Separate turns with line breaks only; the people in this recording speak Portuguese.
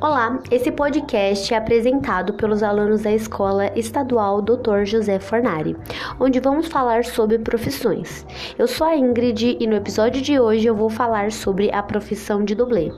Olá, esse podcast é apresentado pelos alunos da Escola Estadual Dr. José Fornari, onde vamos falar sobre profissões. Eu sou a Ingrid e no episódio de hoje eu vou falar sobre a profissão de dublê.